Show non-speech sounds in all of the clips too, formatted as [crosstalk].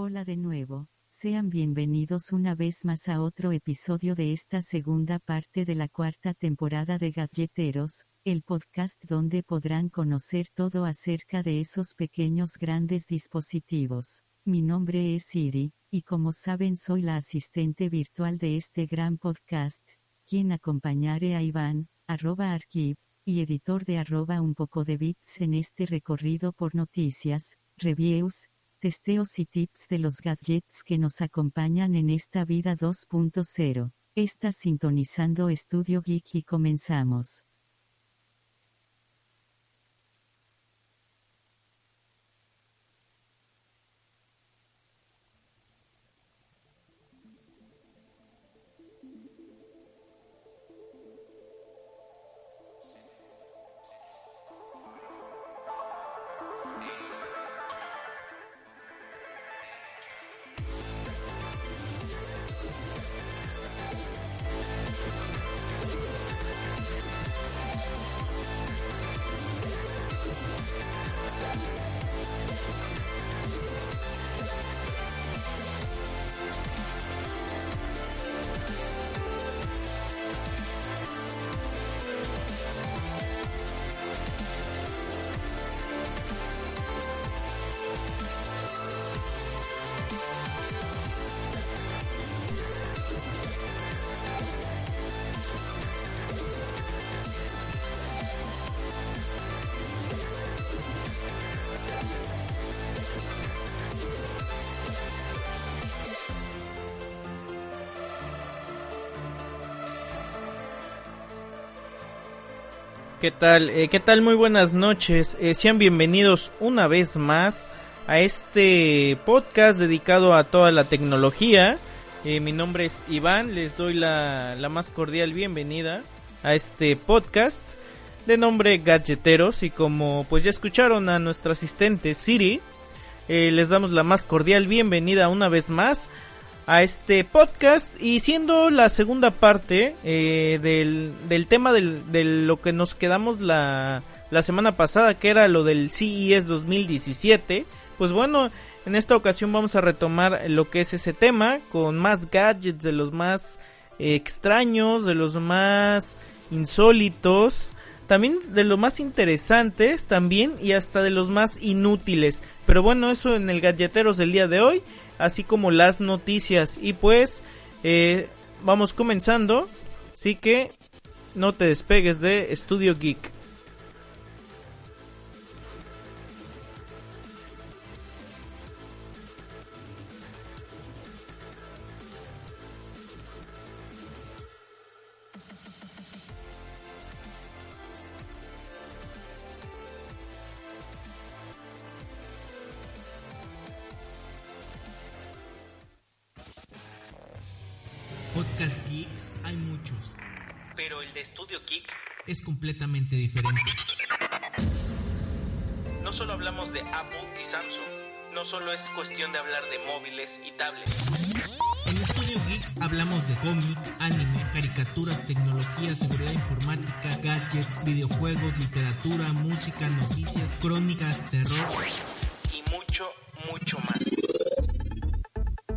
Hola de nuevo, sean bienvenidos una vez más a otro episodio de esta segunda parte de la cuarta temporada de Gadgeteros, el podcast donde podrán conocer todo acerca de esos pequeños grandes dispositivos. Mi nombre es Siri, y como saben soy la asistente virtual de este gran podcast, quien acompañaré a Iván, arroba archive, y editor de arroba un poco de bits en este recorrido por noticias, reviews, testeos y tips de los gadgets que nos acompañan en esta vida 2.0. Está sintonizando Estudio Geek y comenzamos. ¿Qué tal? Eh, ¿Qué tal? Muy buenas noches. Eh, sean bienvenidos una vez más a este podcast dedicado a toda la tecnología. Eh, mi nombre es Iván, les doy la, la, más cordial bienvenida a este podcast de nombre Gadgeteros y como pues ya escucharon a nuestra asistente Siri, les damos la más cordial bienvenida una vez más a este podcast. Y siendo la segunda parte eh, del, del, tema del, de lo que nos quedamos la, la semana pasada que era lo del CES 2017 pues bueno en esta ocasión vamos a retomar lo que es ese tema con más gadgets de los más eh, extraños de los más insólitos también de los más interesantes también y hasta de los más inútiles pero bueno eso en el galleteros del día de hoy así como las noticias. Y pues eh, vamos comenzando, así que no te despegues de Studio Geek. Pero el de Studio Geek es completamente diferente. No solo hablamos de Apple y Samsung, no solo es cuestión de hablar de móviles y tablets. En Studio Geek hablamos de cómics, anime, caricaturas, tecnología, seguridad informática, gadgets, videojuegos, literatura, música, noticias, crónicas, terror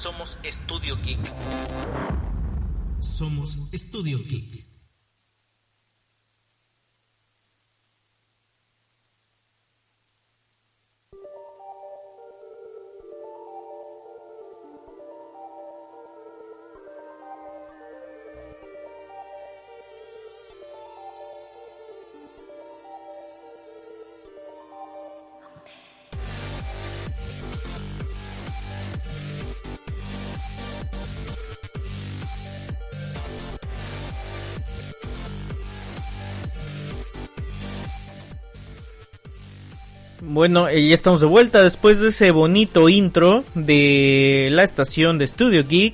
Somos Estudio Geek. Somos Estudio Geek. Bueno, eh, ya estamos de vuelta después de ese bonito intro de la estación de Studio Geek.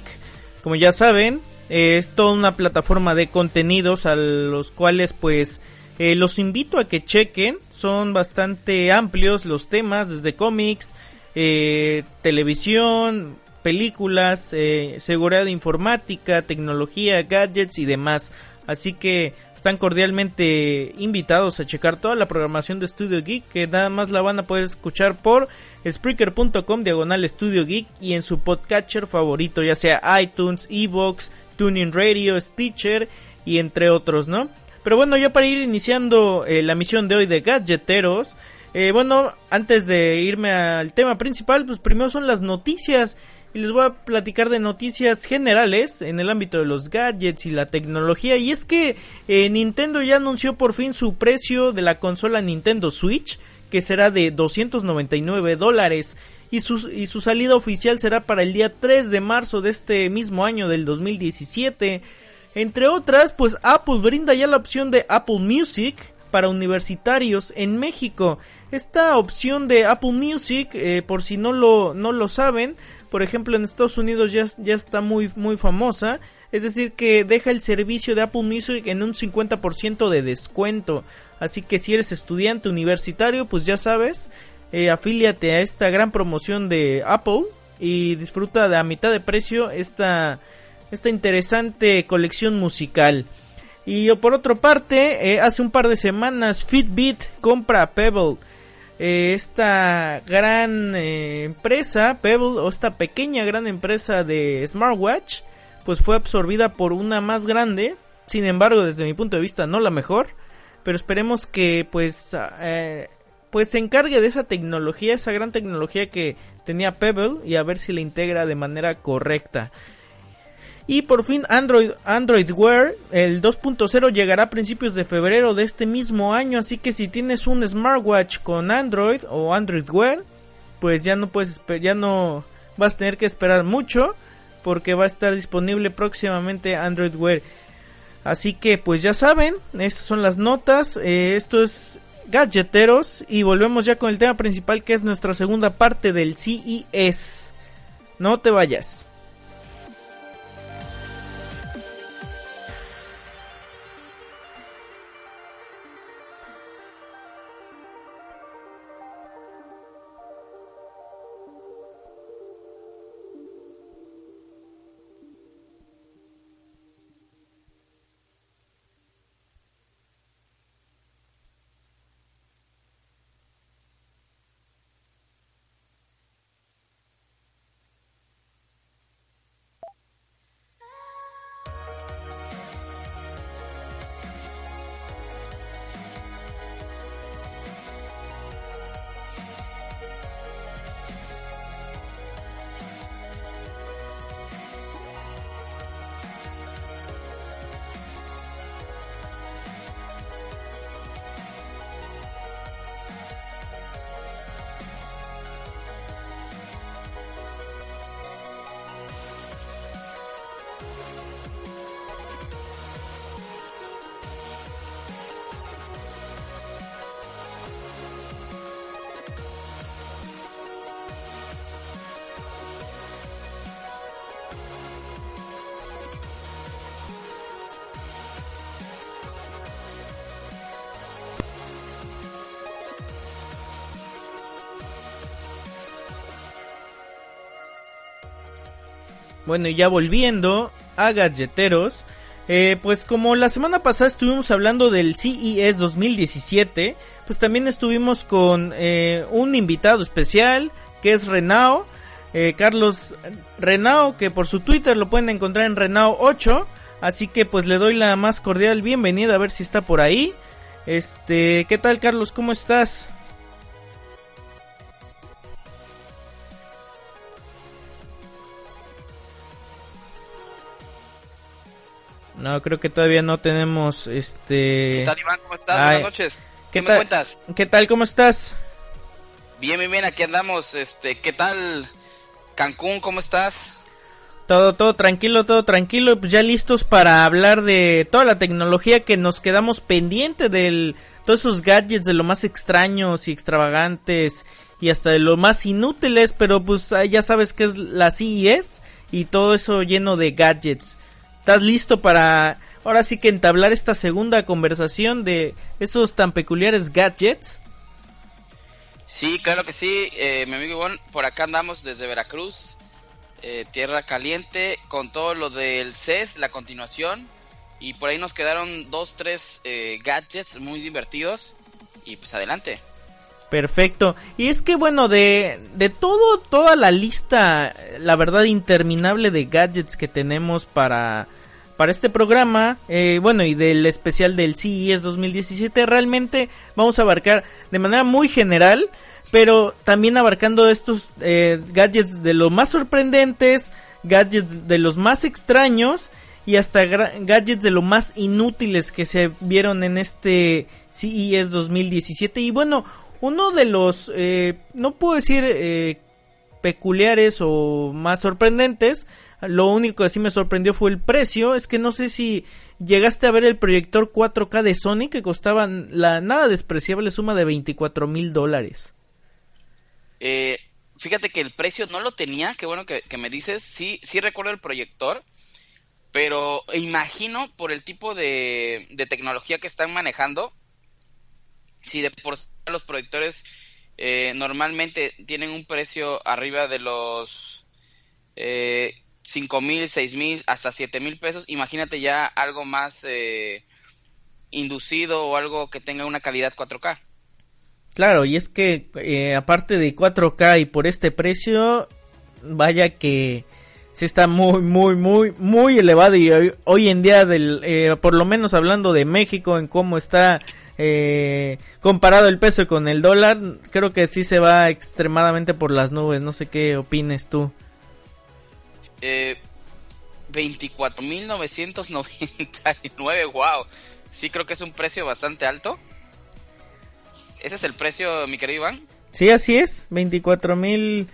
Como ya saben, eh, es toda una plataforma de contenidos a los cuales pues eh, los invito a que chequen. Son bastante amplios los temas, desde cómics, televisión, películas, seguridad informática, tecnología, gadgets y demás. Así que están cordialmente invitados a checar toda la programación de Studio Geek, que nada más la van a poder escuchar por Spreaker.com diagonal Studio Geek y en su podcatcher favorito, ya sea iTunes, Evox, Tuning Radio, Stitcher y entre otros, ¿no? Pero bueno, ya para ir iniciando eh, la misión de hoy de Gadgeteros, eh, bueno, antes de irme al tema principal, pues primero son las noticias y les voy a platicar de noticias generales en el ámbito de los gadgets y la tecnología. Y es que eh, Nintendo ya anunció por fin su precio de la consola Nintendo Switch, que será de 299 dólares. Y su, y su salida oficial será para el día 3 de marzo de este mismo año del 2017. Entre otras, pues Apple brinda ya la opción de Apple Music para universitarios en México. Esta opción de Apple Music, eh, por si no lo, no lo saben, por ejemplo en Estados Unidos ya, está muy, muy famosa. Es decir, que deja el servicio de Apple Music en un 50% de descuento. Así que si eres estudiante universitario, pues ya sabes, eh, afíliate a esta gran promoción de Apple y disfruta de a mitad de precio esta, esta interesante colección musical. Y por otra parte, eh, hace un par de semanas Fitbit compra Pebble eh, esta gran eh, empresa, Pebble, o esta pequeña gran empresa de smartwatch, pues fue absorbida por una más grande. Sin embargo, desde mi punto de vista, no la mejor. Pero esperemos que pues, eh, pues se encargue de esa tecnología, esa gran tecnología que tenía Pebble y a ver si la integra de manera correcta. Y por fin Android, Android Wear, el 2.0 llegará a principios de febrero de este mismo año, así que si tienes un smartwatch con Android o Android Wear, pues ya no puedes ya no vas a tener que esperar mucho porque va a estar disponible próximamente Android Wear. Así que pues ya saben, estas son las notas, eh, esto es gadgeteros y volvemos ya con el tema principal que es nuestra segunda parte del CES. No te vayas. Bueno, y ya volviendo a galleteros, eh, pues como la semana pasada estuvimos hablando del CES 2017, pues también estuvimos con eh, un invitado especial que es Renao, eh, Carlos Renao, que por su Twitter lo pueden encontrar en Renao8, así que pues le doy la más cordial bienvenida a ver si está por ahí. Este, ¿qué tal Carlos? ¿Cómo estás? No, creo que todavía no tenemos este. ¿Qué tal, Iván? ¿Cómo estás? Buenas noches. ¿Qué, me cuentas? ¿Qué tal? ¿Cómo estás? Bien, bien, bien. Aquí andamos. Este, ¿qué tal Cancún? ¿Cómo estás? Todo, todo tranquilo, todo tranquilo. Pues ya listos para hablar de toda la tecnología que nos quedamos pendiente de todos esos gadgets de lo más extraños y extravagantes y hasta de lo más inútiles. Pero pues ah, ya sabes que es la CES y todo eso lleno de gadgets. ¿Estás listo para ahora sí que entablar esta segunda conversación de esos tan peculiares gadgets? Sí, claro que sí, eh, mi amigo Ivonne, por acá andamos desde Veracruz, eh, tierra caliente, con todo lo del CES, la continuación, y por ahí nos quedaron dos, tres eh, gadgets muy divertidos, y pues adelante. Perfecto. Y es que bueno, de, de todo, toda la lista, la verdad interminable de gadgets que tenemos para, para este programa, eh, bueno, y del especial del CES 2017, realmente vamos a abarcar de manera muy general, pero también abarcando estos eh, gadgets de los más sorprendentes, gadgets de los más extraños y hasta gadgets de lo más inútiles que se vieron en este CES 2017. Y bueno, uno de los, eh, no puedo decir peculiares o más sorprendentes, lo único que sí me sorprendió fue el precio. Es que no sé si llegaste a ver el proyector 4K de Sony que costaba la nada despreciable suma de 24 mil dólares. Eh, fíjate que el precio no lo tenía, qué bueno que, me dices. Sí, sí recuerdo el proyector, pero imagino por el tipo de, de tecnología que están manejando, si de por los proyectores eh, normalmente tienen un precio arriba de los eh, cinco mil, seis mil, hasta siete mil pesos, imagínate ya algo más eh, inducido o algo que tenga una calidad 4K. Claro, y es que eh, aparte de 4K y por este precio, vaya que se está muy, muy, muy, muy elevado y hoy, en día, del, eh, por lo menos hablando de México, en cómo está eh, comparado el peso con el dólar, creo que sí se va extremadamente por las nubes. No sé qué opines tú. Eh, 24.999, wow. Sí, creo que es un precio bastante alto. ¿Ese es el precio, mi querido Iván? Sí, así es, 24 mil,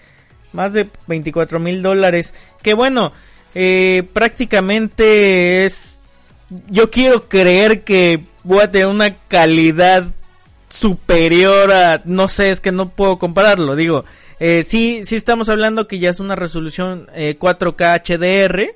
más de 24 mil dólares. Que bueno, eh, prácticamente es, yo quiero creer que voy a una calidad superior a, no sé, es que no puedo compararlo, digo, eh, sí, sí estamos hablando que ya es una resolución 4K eh, HDR,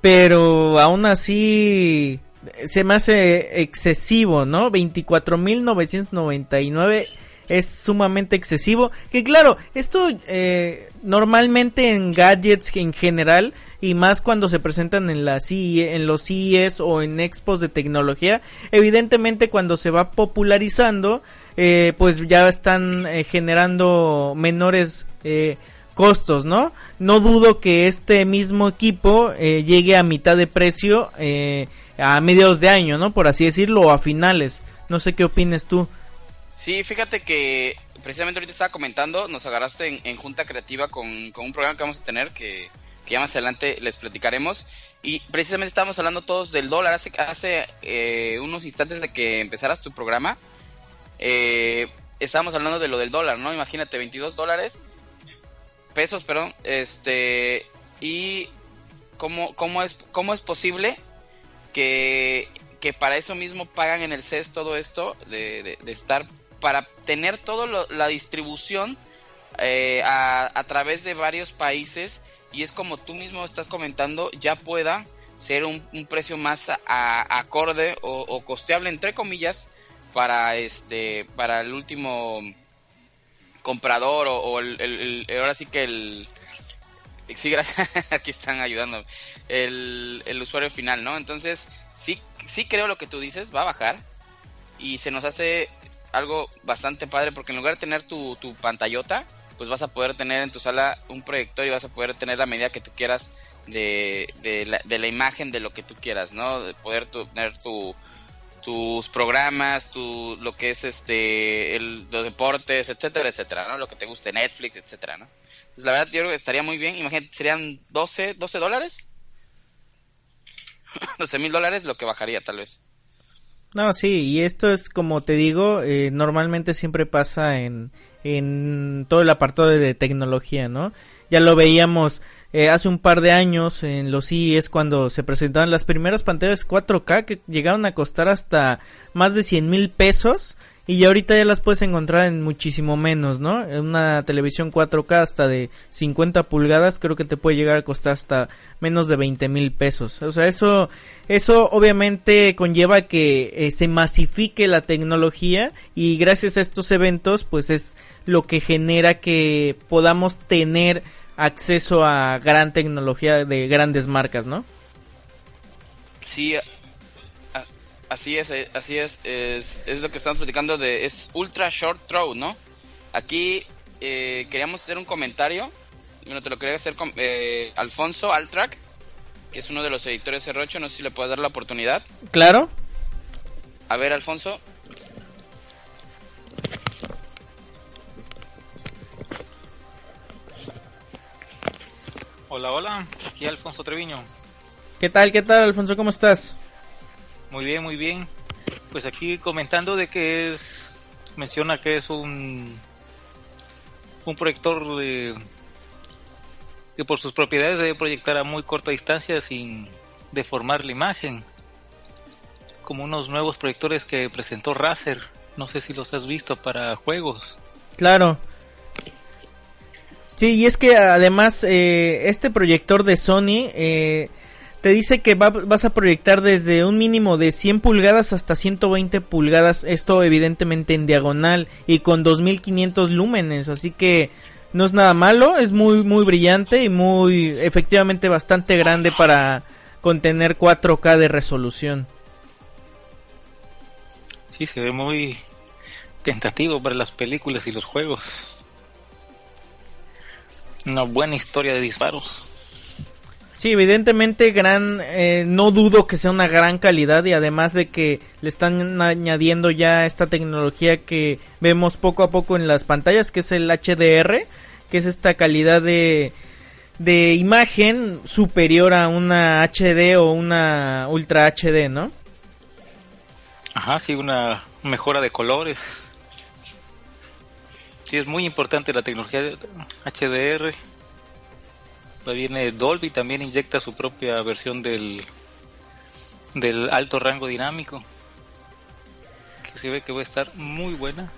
pero aún así se me hace excesivo, ¿no? 24.999 es sumamente excesivo. Que claro, esto eh, normalmente en gadgets en general y más cuando se presentan en la CIE, en los CES o en expos de tecnología, evidentemente cuando se va popularizando, eh, pues ya están eh, generando menores costos, ¿no? No dudo que este mismo equipo llegue a mitad de precio a mediados de año, ¿no? Por así decirlo, o a finales. No sé qué opines tú. Sí, fíjate que precisamente ahorita estaba comentando, nos agarraste en, Junta Creativa con, un programa que vamos a tener que, ya más adelante les platicaremos. Y precisamente estábamos hablando todos del dólar. Hace, hace eh, unos instantes de que empezaras tu programa, eh, estábamos hablando de lo del dólar, ¿no? Imagínate, 22 dólares, pesos, perdón, este, y cómo, cómo, es, cómo es posible que, que para eso mismo pagan en el CES todo esto de, de, estar para tener toda la distribución eh, a, a, través de varios países y es como tú mismo estás comentando ya pueda ser un, precio más a, acorde o, costeable entre comillas para este para el último comprador o, el, ahora sí que el sí gracias [laughs] aquí están ayudando el, el usuario final no entonces sí, sí creo lo que tú dices, va a bajar. Y se nos hace algo bastante padre porque en lugar de tener tu, tu pantallota, pues vas a poder tener en tu sala un proyector y vas a poder tener la medida que tú quieras de, de, la, de la imagen de lo que tú quieras, ¿no? De poder tener tu, tus programas, tu, lo que es este, los deportes, etcétera, etcétera, ¿no? Lo que te guste, Netflix, etcétera, ¿no? Entonces, la verdad, yo creo que estaría muy bien. Imagínate, serían 12, 12 dólares [laughs] 12 mil dólares lo que bajaría tal vez. No, sí, y esto es como te digo, eh, normalmente siempre pasa en, en todo el apartado de tecnología, ¿no? Ya lo veíamos eh, hace un par de años en los CES cuando se presentaban las primeras pantallas 4K que llegaron a costar hasta más de 100 mil pesos y ya ahorita ya las puedes encontrar en muchísimo menos, ¿no? Una televisión 4K hasta de 50 pulgadas creo que te puede llegar a costar hasta menos de 20 mil pesos. O sea, eso, eso obviamente conlleva que eh, se masifique la tecnología y gracias a estos eventos pues es lo que genera que podamos tener acceso a gran tecnología de grandes marcas, ¿no? Sí, Así es, eh, así es, es, lo que estamos platicando de, es Ultra Short Throw, ¿no? Aquí eh, queríamos hacer un comentario, bueno, te lo quería hacer con eh, Alfonso Altrack, que es uno de los editores de Rocho, no sé si le puedes dar la oportunidad. Claro. A ver, Alfonso. Hola, hola, aquí Alfonso Treviño. ¿Qué tal, qué tal, Alfonso? ¿Cómo estás? Muy bien, muy bien. Pues aquí comentando de que es, menciona que es un, un proyector de, que por sus propiedades debe proyectar a muy corta distancia sin deformar la imagen. Como unos nuevos proyectores que presentó Razer. No sé si los has visto para juegos. Claro. Sí, y es que además eh, este proyector de Sony eh, te dice que vas a proyectar desde un mínimo de 100 pulgadas hasta 120 pulgadas, esto evidentemente en diagonal y con 2500 lúmenes, así que no es nada malo, es muy muy brillante y muy efectivamente bastante grande para contener 4K de resolución. Sí, se ve muy tentativo para las películas y los juegos. Una buena historia de disparos. Sí, evidentemente gran, eh, no dudo que sea una gran calidad y además de que le están añadiendo ya esta tecnología que vemos poco a poco en las pantallas, que es el HDR, que es esta calidad de, de imagen superior a una HD o una Ultra HD, ¿no? Ajá, sí, una mejora de colores. Sí, es muy importante la tecnología de HDR viene Dolby, también inyecta su propia versión del, del alto rango dinámico. Que se ve que va a estar muy buena.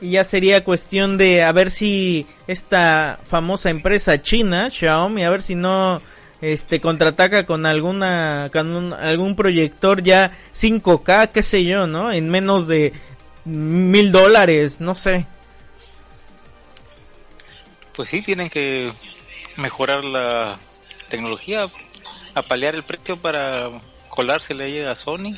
Y ya sería cuestión de a ver si esta famosa empresa china, Xiaomi, a ver si no este contraataca con alguna con algún proyector ya 5K, qué sé yo, ¿no? En menos de mil dólares, no sé pues sí, tienen que mejorar la tecnología, apalear el precio para colársele a Sony.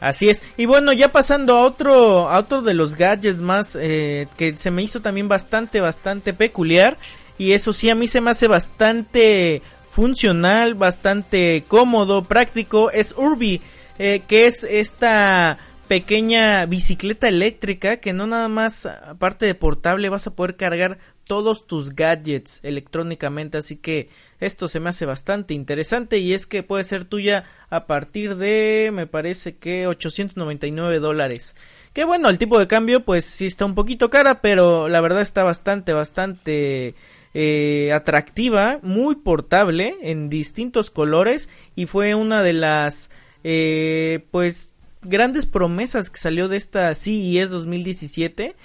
Así es. Y bueno, ya pasando a otro, a otro de los gadgets más eh, que se me hizo también bastante, bastante peculiar. Y eso sí, a mí se me hace bastante funcional, bastante cómodo, práctico. Es Urbi, eh, que es esta pequeña bicicleta eléctrica que no nada más aparte de portable vas a poder cargar todos tus gadgets electrónicamente. Así que esto se me hace bastante interesante y es que puede ser tuya a partir de me parece que 899 dólares. Que bueno el tipo de cambio pues sí está un poquito cara pero la verdad está bastante bastante eh, atractiva muy portable en distintos colores y fue una de las eh, pues grandes promesas que salió de esta CES 2017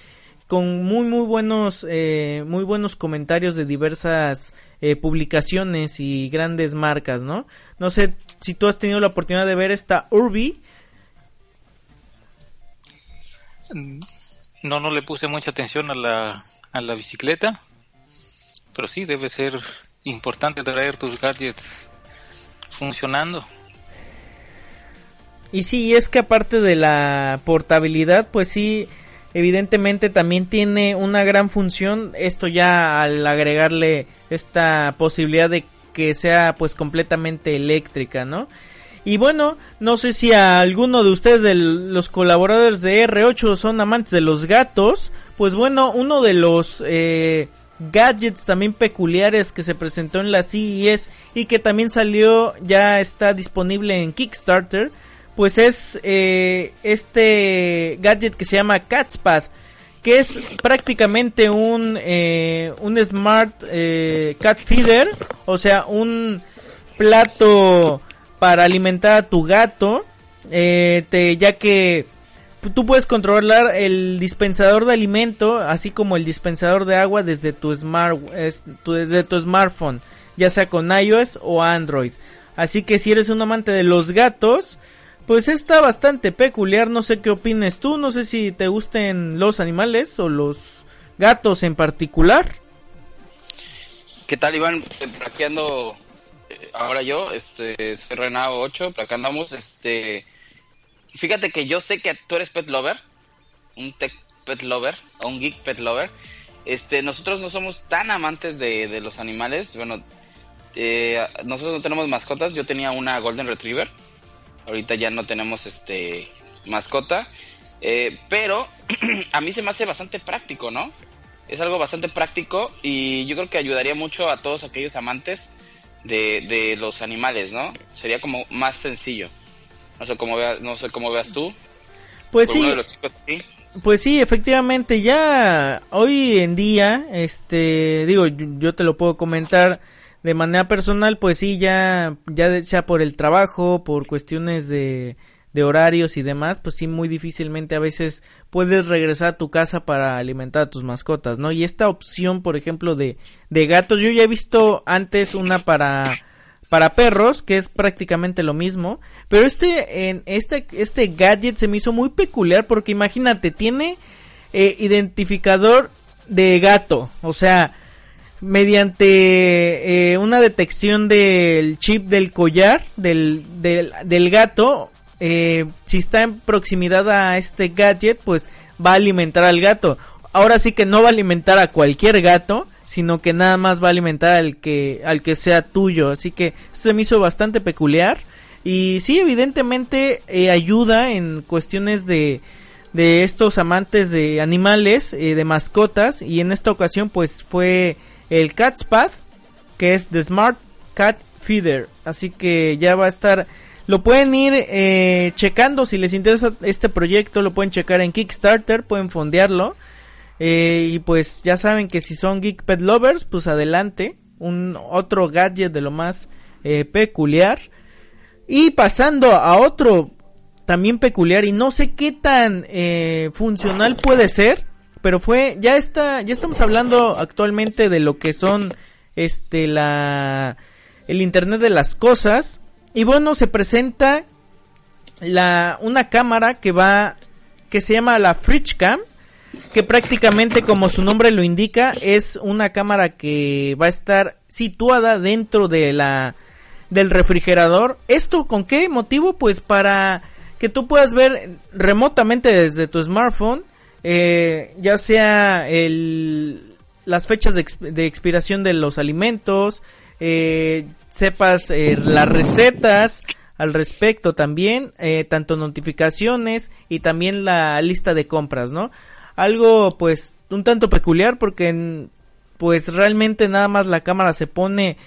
con muy muy buenos eh, muy buenos comentarios de diversas eh, publicaciones y grandes marcas no no sé si tú has tenido la oportunidad de ver esta Urbi. No no le puse mucha atención a la a la bicicleta pero sí debe ser importante traer tus gadgets funcionando y sí, es que aparte de la portabilidad, pues sí, evidentemente también tiene una gran función. Esto ya al agregarle esta posibilidad de que sea pues completamente eléctrica, ¿no? Y bueno, no sé si a alguno de ustedes de los colaboradores de R8 son amantes de los gatos. Pues bueno, uno de los eh, gadgets también peculiares que se presentó en la CES y que también salió, ya está disponible en Kickstarter pues es eh, este gadget que se llama Catspad que es prácticamente un, eh, un smart eh, cat feeder, o sea, un plato para alimentar a tu gato, ya que tú puedes controlar el dispensador de alimento, así como el dispensador de agua desde tu, smart, desde tu smartphone, ya sea con iOS o Android. Así que si eres un amante de los gatos, pues está bastante peculiar, no sé qué opines tú, no sé si te gusten los animales o los gatos en particular. ¿Qué tal Iván? Plaqueando eh, ahora yo, este, soy Renao 8, acá andamos, este, fíjate que yo sé que tú eres pet lover, un tech pet lover, o un geek pet lover, este, nosotros no somos tan amantes de, de los animales, bueno, eh, nosotros no tenemos mascotas, yo tenía una Golden Retriever, Ahorita ya no tenemos este mascota. Eh, pero [clears throat] a mí se me hace bastante práctico, ¿no? Es algo bastante práctico y yo creo que ayudaría mucho a todos aquellos amantes de, de los animales, ¿no? Sería como más sencillo. No sé cómo veas, no sé cómo veas tú. Pues sí. Pues sí, efectivamente, ya hoy en día, este, digo, yo te lo puedo comentar, de manera personal, pues sí, ya, ya sea por el trabajo, por cuestiones de, de horarios y demás, pues sí, muy difícilmente a veces puedes regresar a tu casa para alimentar a tus mascotas, ¿no? Y esta opción, por ejemplo, de, de gatos, yo ya he visto antes una para, para perros, que es prácticamente lo mismo, pero este, en este, este gadget se me hizo muy peculiar porque imagínate, tiene eh, identificador de gato, o sea, mediante eh, una detección del chip del collar del, del, gato, eh, si está en proximidad a este gadget, pues va a alimentar al gato. Ahora sí que no va a alimentar a cualquier gato, sino que nada más va a alimentar al que, al que sea tuyo. Así que esto se me hizo bastante peculiar. Y sí, evidentemente eh, ayuda en cuestiones de, de estos amantes de animales, de mascotas. Y en esta ocasión pues fue el Cat's Path, que es The Smart Cat Feeder. Así que ya va a estar. Lo pueden ir eh, checando si les interesa este proyecto. Lo pueden checar en Kickstarter, pueden fondearlo. Eh, y pues ya saben que si son Geek Pet Lovers, pues adelante. Un otro gadget de lo más eh, peculiar. Y pasando a otro también peculiar y no sé qué tan funcional puede ser pero fue ya está ya estamos hablando actualmente de lo que son este la el internet de las cosas y bueno se presenta la una cámara que va que se llama la Fridgecam que prácticamente como su nombre lo indica es una cámara que va a estar situada dentro de la del refrigerador. ¿Esto con qué motivo? Pues para que tú puedas ver remotamente desde tu smartphone eh, ya sea el, las fechas de, expiración de los alimentos, eh, sepas eh, las recetas al respecto también, tanto notificaciones y también la lista de compras, ¿no? Algo pues un tanto peculiar porque pues realmente nada más la cámara se pone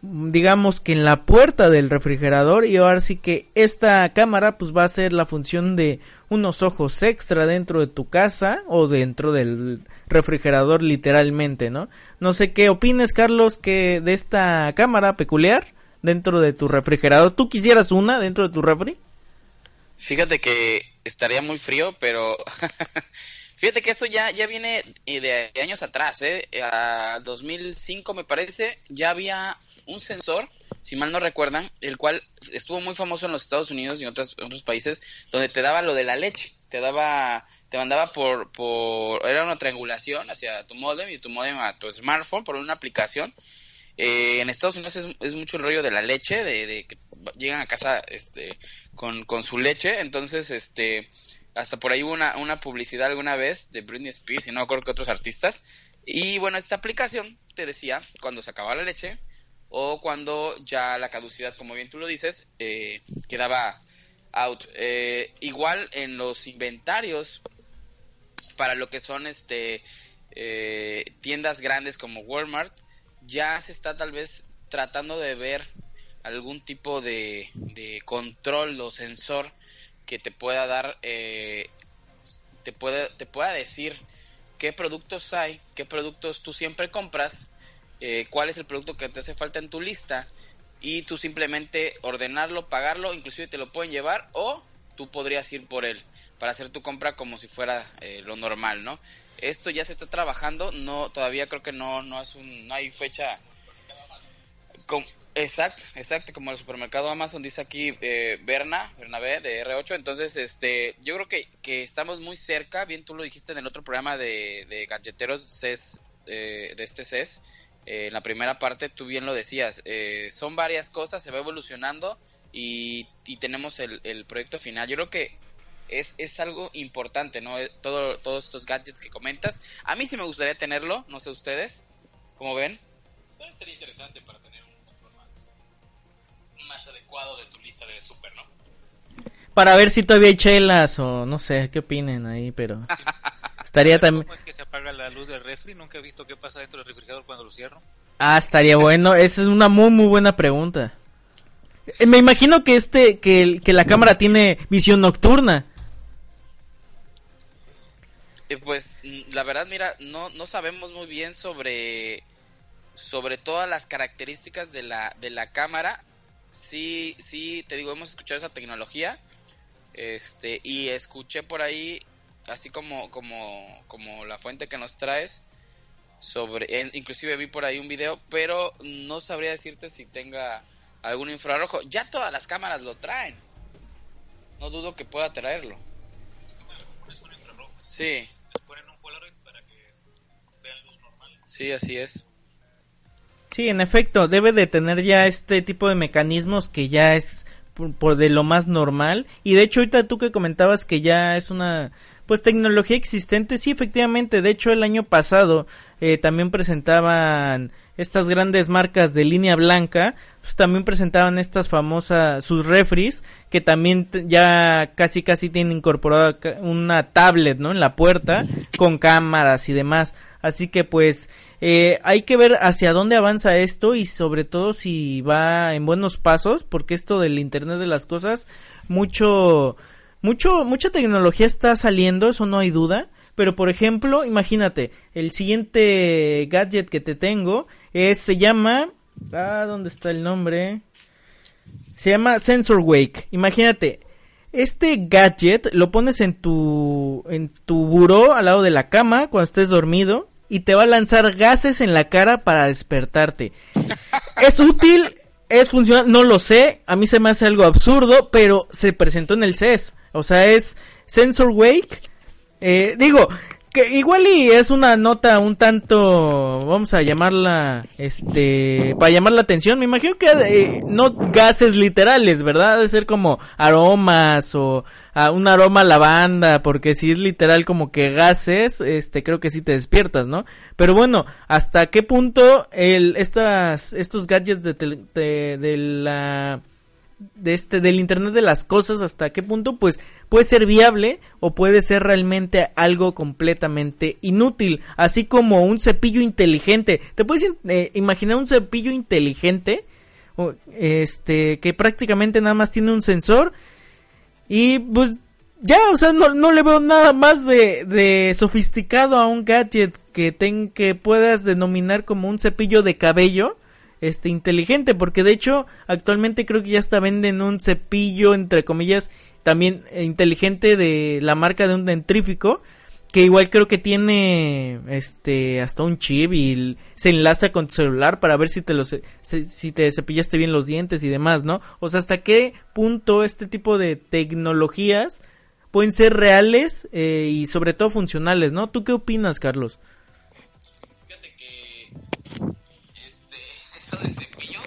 digamos que en la puerta del refrigerador y ahora sí que esta cámara pues va a ser la función de unos ojos extra dentro de tu casa o dentro del refrigerador literalmente, ¿no? No sé qué opines Carlos que de esta cámara peculiar dentro de tu refrigerador. ¿Tú quisieras una dentro de tu refri? Fíjate que estaría muy frío, pero [laughs] fíjate que esto ya, ya viene de, años atrás, ¿eh? A 2005 me parece, ya había un sensor, si mal no recuerdan, el cual estuvo muy famoso en los Estados Unidos y en otros, otros países, donde te daba lo de la leche, te daba, te mandaba por, por, era una triangulación hacia tu modem y tu modem a tu smartphone por una aplicación. Eh, en Estados Unidos es, mucho el rollo de la leche, de, que llegan a casa este, con, con su leche, entonces este hasta por ahí hubo una, una publicidad alguna vez de Britney Spears y no acuerdo que otros artistas. Y bueno, esta aplicación te decía, cuando se acababa la leche, o cuando ya la caducidad, como bien tú lo dices, eh, quedaba out. Eh, igual en los inventarios para lo que son este eh, tiendas grandes como Walmart, ya se está tal vez tratando de ver algún tipo de, de control o sensor que te pueda dar, te, puede, te pueda decir qué productos hay, qué productos tú siempre compras, eh, cuál es el producto que te hace falta en tu lista y tú simplemente ordenarlo, pagarlo, inclusive te lo pueden llevar o tú podrías ir por él para hacer tu compra como si fuera eh, lo normal, ¿no? Esto ya se está trabajando, no todavía creo que no no es un no hay fecha exacto, exacto, como el supermercado Amazon dice aquí eh, Berna, Bernabé de R8, entonces este yo creo que, que estamos muy cerca, bien tú lo dijiste en el otro programa de, de gadgeteros CES, eh, de este CES, eh, en la primera parte tú bien lo decías, eh, son varias cosas, se va evolucionando y, tenemos el, proyecto final. Yo creo que es, es algo importante, ¿no? Eh, todo, todos estos gadgets que comentas. A mí sí me gustaría tenerlo, no sé ustedes, ¿cómo ven? Sería interesante para tener un control más, más adecuado de tu lista de super, ¿no? Para ver si todavía hay chelas o no sé, qué opinen ahí, pero... [laughs] Estaría también... ¿Cómo es que se apaga la luz del refri? Nunca he visto qué pasa dentro del refrigerador cuando lo cierro. Ah, estaría bueno. Esa es una muy, muy buena pregunta. Eh, me imagino que este, que, que la cámara tiene visión nocturna. Eh, pues mm, la verdad, mira, no, no sabemos muy bien sobre sobre todas las características de la, de la cámara. Sí, sí, te digo, hemos escuchado esa tecnología. Este, y escuché por ahí así como, como, como la fuente que nos traes, sobre, inclusive vi por ahí un video, pero no sabría decirte si tenga algún infrarrojo. Ya todas las cámaras lo traen. No dudo que pueda traerlo. Sí. Sí, así es. Sí, en efecto, debe de tener ya este tipo de mecanismos que ya es por, de lo más normal. Y de hecho, ahorita tú que comentabas que ya es una pues tecnología existente, sí, efectivamente. De hecho, el año pasado eh, también presentaban estas grandes marcas de línea blanca, pues también presentaban estas famosas, sus refries, que también ya casi casi tienen incorporada una tablet, ¿no? En la puerta, con cámaras y demás. Así que pues eh, hay que ver hacia dónde avanza esto y sobre todo si va en buenos pasos, porque esto del Internet de las Cosas, mucho mucho, mucha tecnología está saliendo, eso no hay duda. Pero por ejemplo, imagínate, el siguiente gadget que te tengo es, se llama, ah, ¿dónde está el nombre? Se llama Sensor Wake. Imagínate, este gadget lo pones en tu, en tu buró al lado de la cama cuando estés dormido y te va a lanzar gases en la cara para despertarte. es útil, es funcional, no lo sé, a mí se me hace algo absurdo, pero se presentó en el CES. O sea, es Sensor Wake. Eh, digo, que igual y es una nota un tanto, vamos a llamarla, este, para llamar la atención. Me imagino que eh, no gases literales, ¿verdad? De ser como aromas o un aroma a lavanda, porque si es literal como que gases, este, creo que sí te despiertas, ¿no? Pero bueno, ¿hasta qué punto el, estas, estos gadgets de, de, de la de este del internet de las cosas hasta qué punto pues puede ser viable o puede ser realmente algo completamente inútil. Así como un cepillo inteligente. Te puedes eh, imaginar un cepillo inteligente este que prácticamente nada más tiene un sensor y pues ya o sea no, no le veo nada más de, de sofisticado a un gadget que ten, que puedas denominar como un cepillo de cabello este inteligente porque de hecho actualmente creo que ya está venden un cepillo entre comillas también inteligente de la marca de un dentrífico que igual creo que tiene este hasta un chip y se enlaza con tu celular para ver si te los si te cepillaste bien los dientes y demás, ¿no? O sea, hasta qué punto este tipo de tecnologías pueden ser reales eh, y sobre todo funcionales, ¿no? ¿Tú qué opinas, Carlos? De cepillo,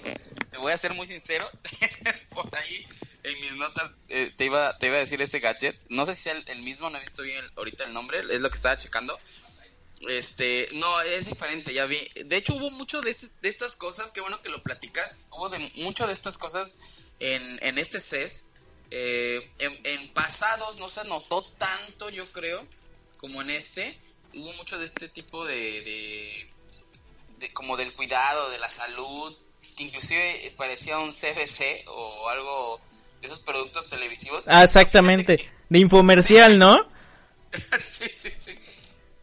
te voy a ser muy sincero, [laughs] por ahí en mis notas eh, te, iba, te iba a decir ese gadget, no sé si es el, mismo, no he visto bien ahorita el nombre, es lo que estaba checando. Este, no, es diferente, ya vi. De hecho, hubo mucho de, este, de estas cosas, qué bueno que lo platicas. Hubo de, mucho de estas cosas en, en este CES. Eh, en, pasados no se notó tanto, yo creo, como en este. Hubo mucho de este tipo de, como del cuidado, de la salud, que inclusive parecía un CBC o algo de esos productos televisivos. Ah, exactamente, de infomercial, ¿no? [laughs] sí, sí, sí.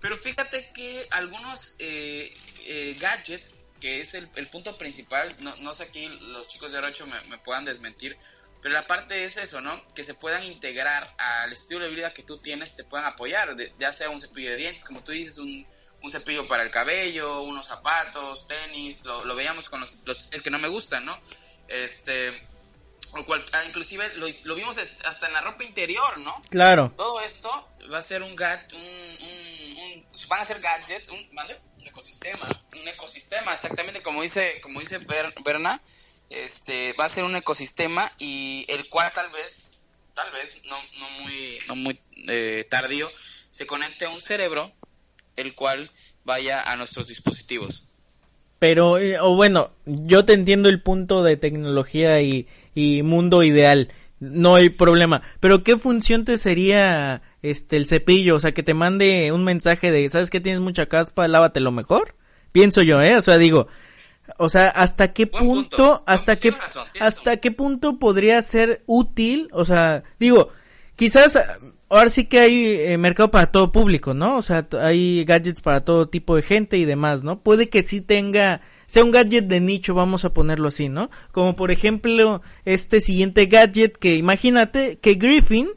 Pero fíjate que algunos eh, eh, gadgets, que es el, el punto principal, no, no, sé aquí los chicos de Orocho me, me, puedan desmentir, pero la parte es eso, ¿no? Que se puedan integrar al estilo de vida que tú tienes, te puedan apoyar, de, ya sea un cepillo de dientes, como tú dices, un, un cepillo para el cabello, unos zapatos, tenis, lo, lo veíamos con los, los que no me gustan, ¿no? Este, o cual, ah, inclusive lo, lo, vimos hasta en la ropa interior, ¿no? Claro. Todo esto va a ser un gadget, un, un, un, van a ser gadgets, un, ¿vale? un ecosistema. Un ecosistema, exactamente como dice, como dice Berna, este, va a ser un ecosistema y el cual tal vez, tal vez, no, no muy, no muy eh, tardío, se conecte a un cerebro, el cual vaya a nuestros dispositivos. Pero, eh, o bueno, yo te entiendo el punto de tecnología y, y mundo ideal. No hay problema. Pero ¿qué función te sería este el cepillo? O sea, que te mande un mensaje de, ¿sabes que tienes mucha caspa? Lávatelo mejor. Pienso yo, ¿eh? O sea, digo, o sea, ¿hasta qué punto, punto. hasta No, qué, razón, hasta razón. qué punto podría ser útil? O sea, digo, quizás ahora sí que hay eh, mercado para todo público, ¿no? O sea, hay gadgets para todo tipo de gente y demás, ¿no? Puede que sí tenga, sea un gadget de nicho, vamos a ponerlo así, ¿no? Como por ejemplo, este siguiente gadget que imagínate que Griffin,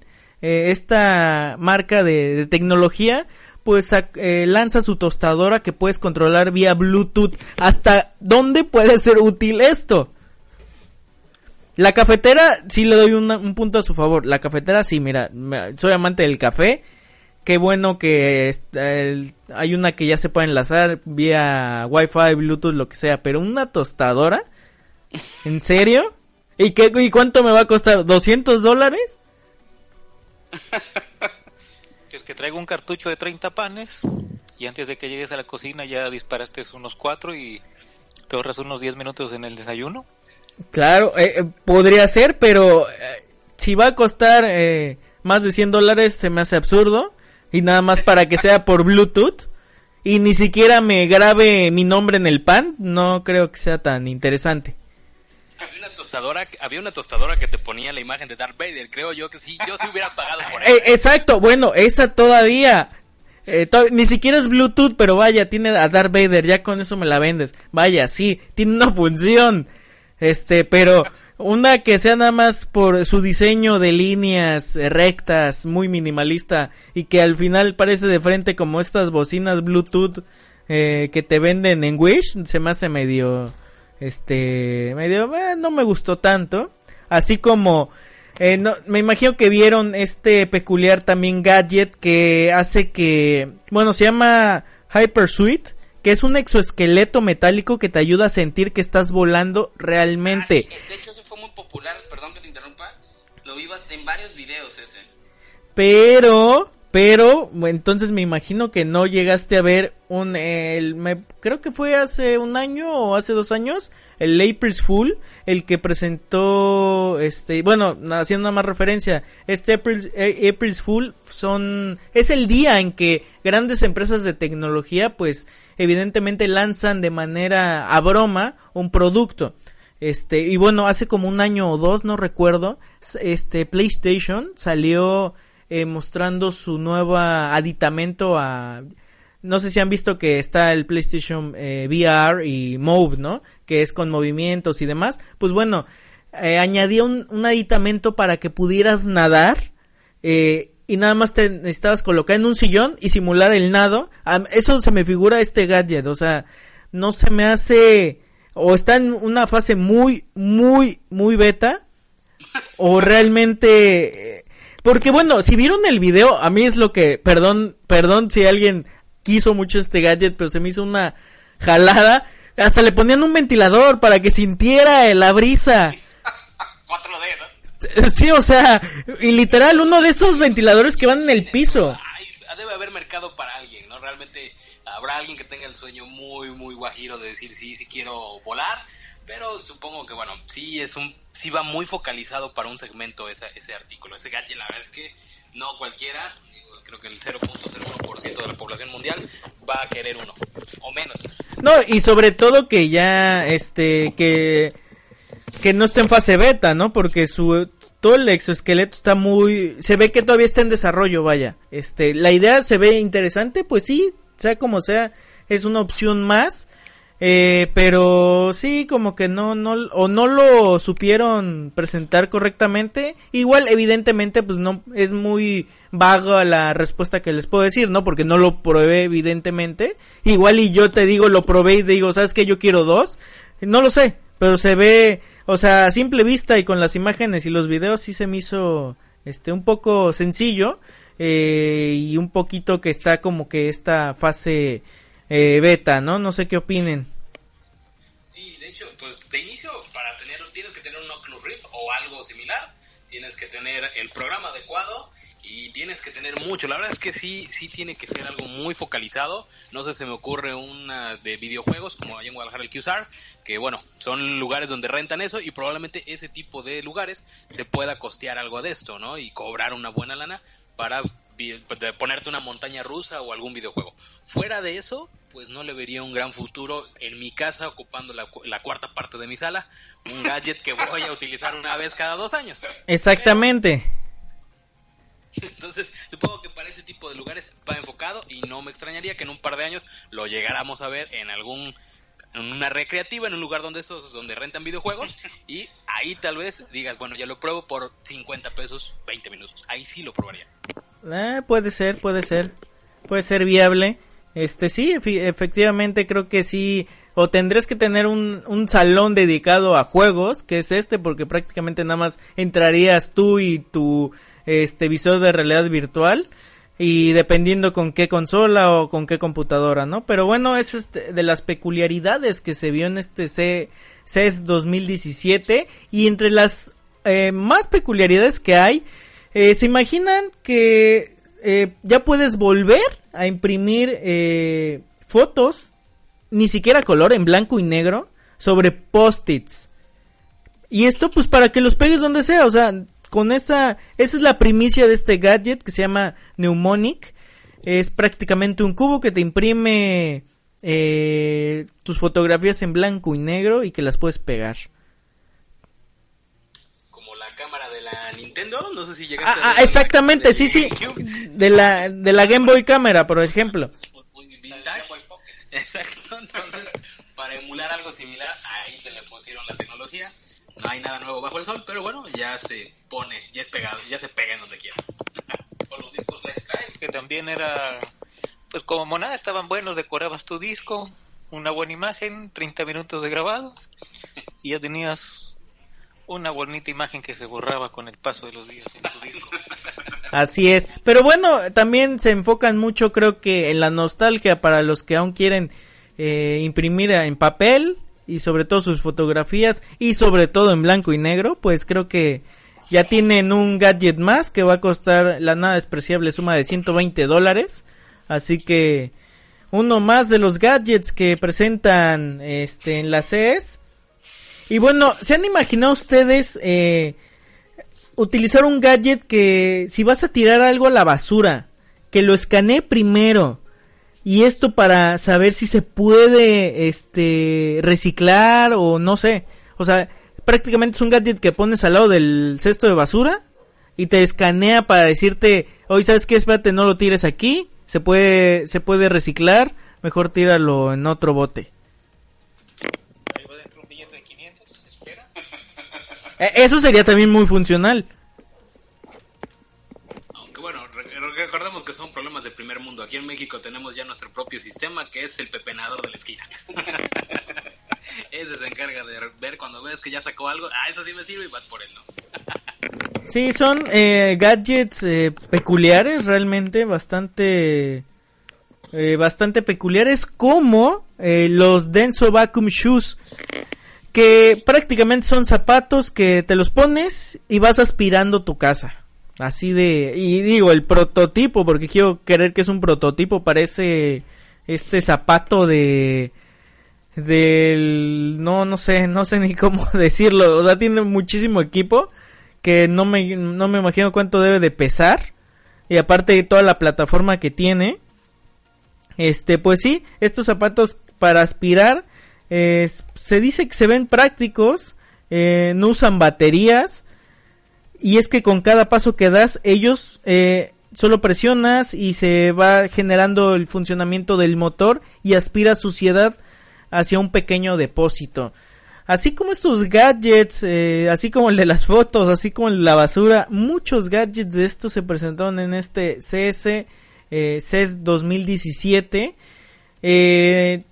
eh, esta marca de, tecnología, pues eh, lanza su tostadora que puedes controlar vía Bluetooth. ¿Hasta dónde puede ser útil esto? La cafetera, sí le doy un punto a su favor. La cafetera, sí, mira, soy amante del café. Qué bueno que est- el- hay una que ya se puede enlazar vía Wi-Fi, Bluetooth, lo que sea. Pero una tostadora, ¿en serio? ¿Y, qué, ¿Y cuánto me va a costar? ¿200 dólares? [laughs] Es que traigo un cartucho de 30 panes y antes de que llegues a la cocina ya disparaste unos 4 y te ahorras unos 10 minutos en el desayuno. Claro, eh, eh, podría ser, pero eh, si va a costar eh, más de 100 dólares se me hace absurdo. Y nada más para que sea por Bluetooth. Y ni siquiera me grabe mi nombre en el pan. No creo que sea tan interesante. Había una tostadora, había una tostadora que te ponía la imagen de Darth Vader. Creo yo que sí, yo sí hubiera pagado por [laughs] Eh, ella. exacto, bueno, esa todavía. eh, to- ni siquiera es Bluetooth, pero vaya, tiene a Darth Vader, ya con eso me la vendes. Vaya, sí, tiene una función. Este, pero una que sea nada más por su diseño de líneas rectas, muy minimalista, y que al final parece de frente como estas bocinas Bluetooth eh, que te venden en Wish, se me hace medio, este, medio, eh, no me gustó tanto. Así como eh, no, me imagino que vieron este peculiar también gadget que hace que, bueno, se llama Hypersuite, que es un exoesqueleto metálico que te ayuda a sentir que estás volando realmente. Ah, sí, de hecho, ese fue muy popular, perdón que te interrumpa. Lo vi en varios videos ese. Pero, pero, entonces me imagino que no llegaste a ver un, el, me, creo que fue hace un año o hace dos años, el April's Fool, el que presentó, este, bueno, haciendo una más referencia, este April's, eh, Fool son, es el día en que grandes empresas de tecnología, pues, evidentemente lanzan de manera a broma un producto. Este, y bueno, hace como un año o dos, no recuerdo, este PlayStation salió eh, mostrando su nuevo aditamento a no sé si han visto que está el PlayStation eh, VR y Move, ¿no? Que es con movimientos y demás. Pues bueno, eh, añadía un, aditamento para que pudieras nadar eh, y nada más te necesitabas colocar en un sillón y simular el nado. Eso se me figura este gadget, o sea, no se me hace o está en una fase muy, muy, muy beta o realmente eh, porque bueno, si vieron el video, a mí es lo que, perdón, perdón si alguien quiso mucho este gadget, pero se me hizo una jalada. Hasta le ponían un ventilador para que sintiera la brisa. 4D, ¿no? [laughs] Sí, o sea, y literal uno de esos ventiladores que van en el piso. Debe haber mercado para alguien, ¿no? Realmente habrá alguien que tenga el sueño muy, muy guajiro de decir sí, sí quiero volar, pero supongo que, bueno, sí es un, sí va muy focalizado para un segmento ese, ese artículo, ese gadget, la verdad es que no cualquiera, creo que el 0.01% de la población mundial va a querer uno, o menos. No, y sobre todo que ya, este, que, que no está en fase beta, ¿no? Porque su, todo el exoesqueleto está muy, se ve que todavía está en desarrollo, vaya. Este, la idea se ve interesante, pues sí, sea como sea, es una opción más. Eh, pero sí, como que no, no, o no lo supieron presentar correctamente. Igual, evidentemente, pues no, es muy vaga la respuesta que les puedo decir, ¿no? Porque no lo probé, evidentemente. Igual y yo te digo, lo probé y digo, ¿sabes qué? Yo quiero dos. No lo sé, pero se ve, o sea, a simple vista y con las imágenes y los videos sí se me hizo, este, un poco sencillo. Eh, y un poquito que está como que esta fase eh, beta, ¿no? No sé qué opinen. Sí, de hecho, pues de inicio para tener tienes que tener un Oculus Rift o algo similar, tienes que tener el programa adecuado y tienes que tener mucho. La verdad es que sí, sí tiene que ser algo muy focalizado. No sé, se me ocurre una de videojuegos como allá en Guadalajara el QSAR, que bueno, son lugares donde rentan eso y probablemente ese tipo de lugares se pueda costear algo de esto, ¿no? Y cobrar una buena lana para ponerte una montaña rusa o algún videojuego. Fuera de eso, pues no le vería un gran futuro en mi casa ocupando la, cuarta parte de mi sala, un gadget que voy a utilizar una vez cada dos años. Exactamente. [laughs] Entonces, supongo que para ese tipo de lugares va enfocado y no me extrañaría que en un par de años lo llegáramos a ver en algún en una recreativa, en un lugar donde esos donde rentan videojuegos y ahí tal vez digas, bueno, ya lo pruebo por 50 pesos, 20 minutos. Ahí sí lo probaría. Eh, puede ser, puede ser. Puede ser viable. Este sí, efectivamente creo que sí. O tendrías que tener un, un salón dedicado a juegos, que es este, porque prácticamente nada más entrarías tú y tu este visor de realidad virtual y dependiendo con qué consola o con qué computadora, ¿no? Pero bueno, es este, de las peculiaridades que se vio en este CES 2017 y entre las eh, más peculiaridades que hay, eh, ¿se imaginan que eh, ya puedes volver a imprimir fotos, ni siquiera color, en blanco y negro, sobre post-its? Y esto pues para que los pegues donde sea, o sea, con esa, esa es la primicia de este gadget que se llama Mnemonic. Es prácticamente un cubo que te imprime eh, tus fotografías en blanco y negro y que las puedes pegar. Como la cámara de la Nintendo, no sé si llegaste ah, ah exactamente, sí, sí. De la, de la Game Boy Cámara, por ejemplo. Exacto, entonces para emular algo similar, ahí te le pusieron la tecnología no hay nada nuevo bajo el sol, pero bueno, ya se pone, ya es pegado, ya se pega en donde quieras. [laughs] O los discos Let's Cry, que también era, pues como monada, estaban buenos, decorabas tu disco, una buena imagen, 30 minutos de grabado, y ya tenías una bonita imagen que se borraba con el paso de los días en tu disco. Así es, pero bueno, también se enfocan mucho creo que en la nostalgia para los que aún quieren eh, imprimir en papel y sobre todo sus fotografías y sobre todo en blanco y negro, pues creo que ya tienen un gadget más que va a costar la nada despreciable suma de 120 dólares. Así que uno más de los gadgets que presentan este, en la CES. Y bueno, ¿se han imaginado ustedes eh, utilizar un gadget que si vas a tirar algo a la basura, que lo escanee primero y esto para saber si se puede este reciclar o no sé. O sea, prácticamente es un gadget que pones al lado del cesto de basura y te escanea para decirte, "Hoy sabes qué, espérate, no lo tires aquí, se puede se puede reciclar, mejor tíralo en otro bote." Ahí va dentro un billete de 500, espera. E, eso sería también muy funcional. recordemos que son problemas de primer mundo. Aquí en México tenemos ya nuestro propio sistema que es el pepenador de la esquina. [laughs] Ese se encarga de ver cuando ves que ya sacó algo, ah, eso sí me sirve y vas por él, ¿no? [laughs] sí, son eh, gadgets eh, peculiares, realmente bastante... Eh, bastante peculiares como los Denso Vacuum Shoes que prácticamente son zapatos que te los pones y vas aspirando tu casa. Así de... Y digo, el prototipo, porque quiero creer que es un prototipo, parece este zapato de... Del... No, no sé, no sé ni cómo [laughs] decirlo. O sea, tiene muchísimo equipo que no me, no me imagino cuánto debe de pesar. Y aparte de toda la plataforma que tiene. Este, pues sí, estos zapatos para aspirar se dice que se ven prácticos, eh, no usan baterías y es que con cada paso que das, ellos eh, solo presionas y se va generando el funcionamiento del motor y aspira suciedad hacia un pequeño depósito. Así como estos gadgets, eh, así como el de las fotos, así como el de la basura, muchos gadgets de estos se presentaron en este CS, eh, CES 2017. Eh,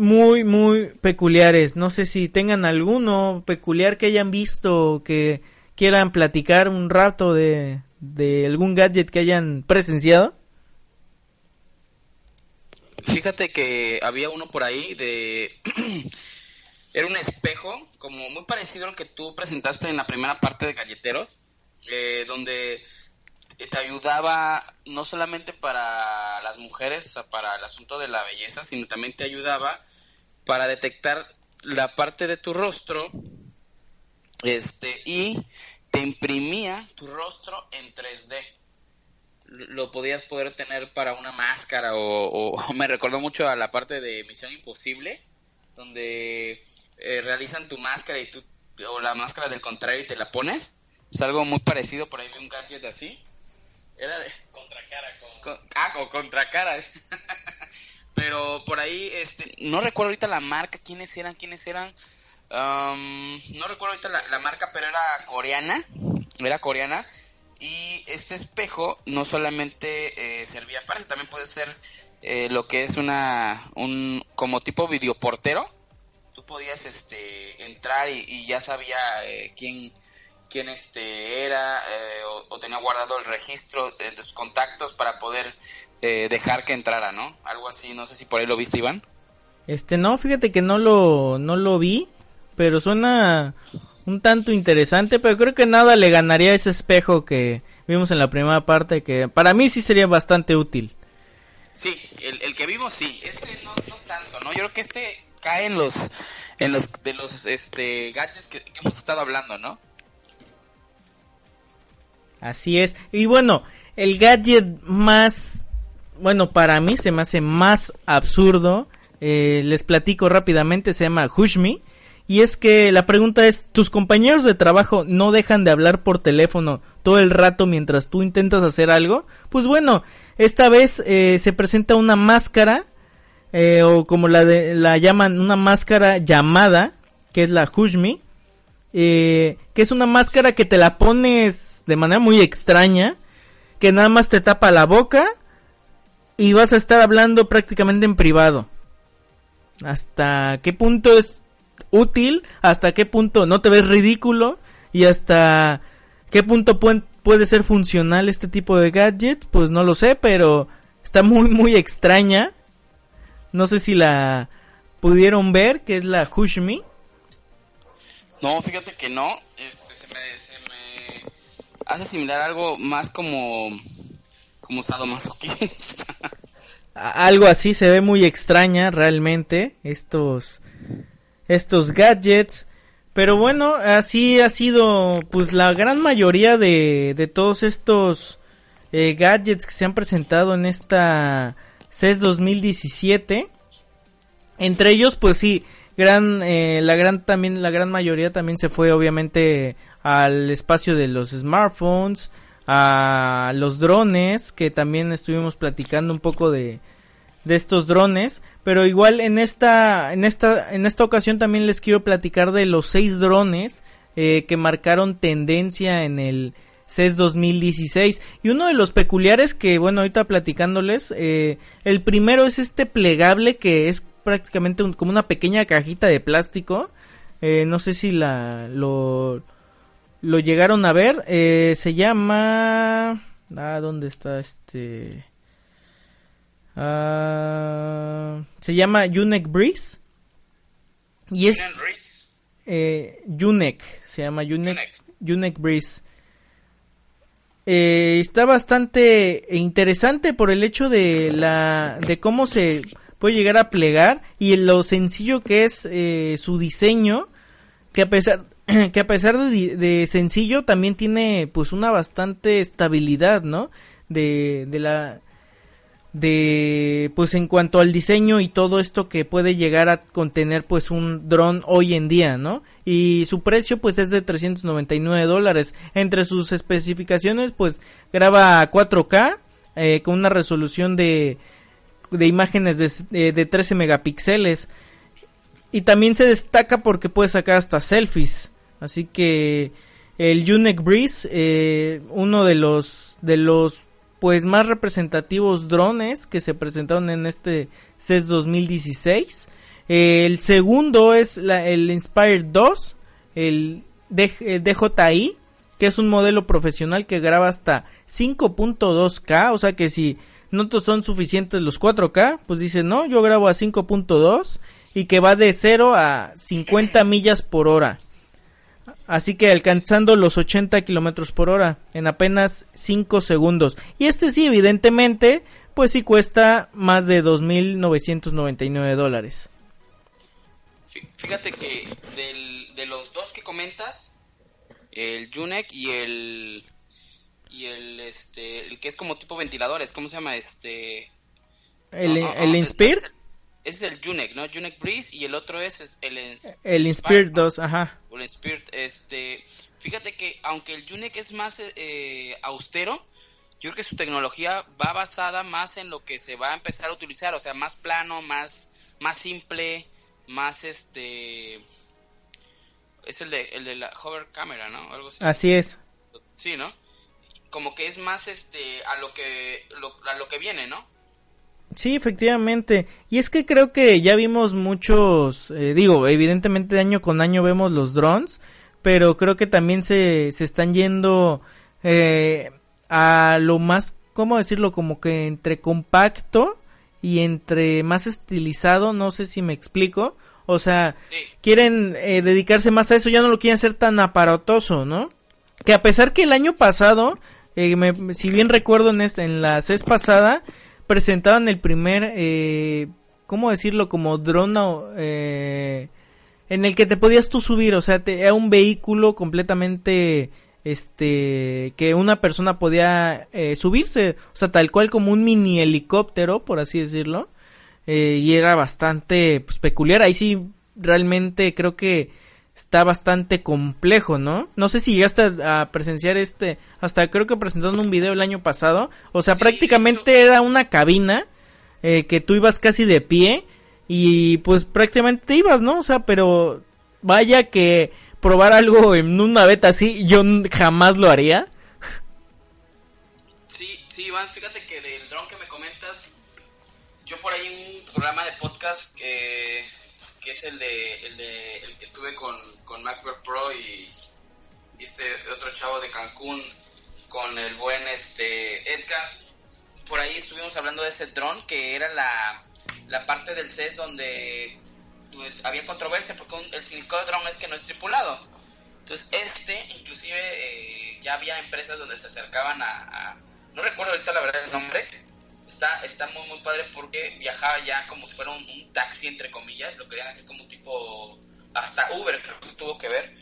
muy, muy peculiares. No sé si tengan alguno peculiar que hayan visto, que quieran platicar un rato de, de algún gadget que hayan presenciado. Fíjate que había uno por ahí de... [clears throat] Era un espejo, como muy parecido al que tú presentaste en la primera parte de Galleteros, eh, donde te ayudaba no solamente para las mujeres, o sea, para el asunto de la belleza, sino también te ayudaba para detectar la parte de tu rostro este y te imprimía tu rostro en 3D. Lo podías poder tener para una máscara o, [laughs] me recordó mucho a la parte de Misión Imposible, donde eh, realizan tu máscara y tú, o la máscara del contrario y te la pones. Es algo muy parecido, por ahí vi un gadget así. Era de... [laughs] Contracara. Con... ah, o contracara. [laughs] Pero por ahí, este, no recuerdo ahorita la marca, quiénes eran, quiénes eran. no recuerdo ahorita la, marca, pero era coreana. Era coreana. Y este espejo no solamente eh, servía para eso, también puede ser eh, lo que es una, un, como tipo videoportero. Tú podías, este, entrar y, ya sabía eh, quién, quién este era o, o, tenía guardado el registro de sus contactos para poder eh, dejar que entrara, ¿no? Algo así, no sé si por ahí lo viste, Iván. Este, no, fíjate que no lo, no lo vi, pero suena un tanto interesante, pero creo que nada le ganaría ese espejo que vimos en la primera parte, que para mí sí sería bastante útil. Sí, el, que vimos sí, este no, tanto, ¿no? Yo creo que este cae en los, en los, de los, este, gadgets que hemos estado hablando, ¿no? Así es, y bueno, el gadget más bueno, para mí se me hace más absurdo. Eh, les platico rápidamente, se llama Hushmi. Y es que la pregunta es, ¿tus compañeros de trabajo no dejan de hablar por teléfono todo el rato mientras tú intentas hacer algo? Pues bueno, esta vez eh, se presenta una máscara, eh, o como la, de, la llaman, una máscara llamada, que es la Hushmi, que es una máscara que te la pones de manera muy extraña, que nada más te tapa la boca y vas a estar hablando prácticamente en privado. ¿Hasta qué punto es útil? ¿Hasta qué punto no te ves ridículo? ¿Y hasta qué punto puede ser funcional este tipo de gadget? Pues no lo sé, pero está muy muy extraña. No sé si la pudieron ver, que es la Hushmi. No, fíjate que no. Este, se me, se me hace similar algo más como como sadomasoquista. Algo así se ve muy extraña realmente estos estos gadgets. Pero bueno, así ha sido pues la gran mayoría de, de todos estos eh, gadgets que se han presentado en esta CES 2017. Entre ellos pues sí, gran eh, la gran también la gran mayoría también se fue obviamente al espacio de los smartphones, a los drones, que también estuvimos platicando un poco de, de estos drones, pero igual en esta, en esta, en esta ocasión también les quiero platicar de los seis drones eh, que marcaron tendencia en el CES 2016 y uno de los peculiares que bueno ahorita platicándoles eh, el primero es este plegable que es prácticamente como una pequeña cajita de plástico. Eh, no sé si la lo lo llegaron a ver. Eh, se llama... Ah, ¿dónde está este? Ah, se llama Unek Breeze. Y es... Eh, se llama Unek, Unek Breeze. Eh, está bastante interesante por el hecho de la de cómo se puede llegar a plegar y lo sencillo que es eh, su diseño que a pesar [clears throat] que a pesar de, sencillo también tiene pues una bastante estabilidad, ¿no? De, de la de pues en cuanto al diseño y todo esto que puede llegar a contener pues un dron hoy en día no y su precio pues es de 399 dólares. Entre sus especificaciones pues graba a 4K eh, con una resolución de de imágenes de, de 13 megapíxeles. Y también se destaca porque puede sacar hasta selfies así que el Unique Breeze eh, uno de los de los pues más representativos drones que se presentaron en este CES 2016. el segundo es el Inspire 2, el, DJI, que es un modelo profesional que graba hasta 5.2K, o sea que si no son suficientes los 4K, pues dice, no, yo grabo a 5.2 y que va de 0 a 50 millas por hora así que alcanzando los 80 kilómetros por hora en apenas 5 segundos. Y este sí, evidentemente, pues sí cuesta más de 2.999 dólares. Fíjate que de los dos que comentas, el Junek y el y el este el que es como tipo ventiladores, ¿cómo se llama este? El, el Inspire. Ese es el Junek, ¿no? Junek Breeze y el otro es, el El Inspire 2, ajá. el Inspire, este... Fíjate que aunque el Junek es más eh, austero, yo creo que su tecnología va basada más en lo que se va a empezar a utilizar, o sea, más plano, más, más simple, más este... Es el de, el de la hover camera, ¿no? Algo así. así es. Sí, ¿no? Como que es más este a lo que a lo que viene, ¿no? Sí, efectivamente. Y es que creo que ya vimos muchos, eh, digo, evidentemente año con año vemos los drones, pero creo que también se, se están yendo eh, a lo más, ¿cómo decirlo? Como que entre compacto y entre más estilizado, no sé si me explico. O sea, quieren eh, dedicarse más a eso, ya no lo quieren hacer tan aparatoso, ¿no? Que a pesar que el año pasado, si bien recuerdo en, esta, en la CES pasada, presentaban el primer, eh, ¿cómo decirlo? Como drone eh, en el que te podías tú subir, o sea, te, era un vehículo completamente, este, que una persona podía eh, subirse, o sea, tal cual como un mini helicóptero, por así decirlo, eh, y era bastante pues, peculiar. Ahí sí, realmente creo que está bastante complejo, ¿no? No sé si llegaste a, presenciar este, hasta creo que presentaron un video el año pasado, o sea, prácticamente era una cabina eh, que tú ibas casi de pie y pues prácticamente te ibas, ¿no? O sea, pero vaya que probar algo en una beta así, yo jamás lo haría. Sí, sí, Iván, fíjate que del dron que me comentas, yo por ahí en un programa de podcast que que es el de el, de, el que tuve con, con MacBook Pro y, este otro chavo de Cancún con el buen este Edgar. Por ahí estuvimos hablando de ese dron que era la, la parte del CES donde, había controversia porque el significado de dron es que no es tripulado. Entonces este, inclusive eh, ya había empresas donde se acercaban a, no recuerdo ahorita la verdad el nombre, está, está muy, muy padre porque viajaba ya como si fuera un, taxi, entre comillas, lo querían hacer como tipo, hasta Uber creo que tuvo que ver,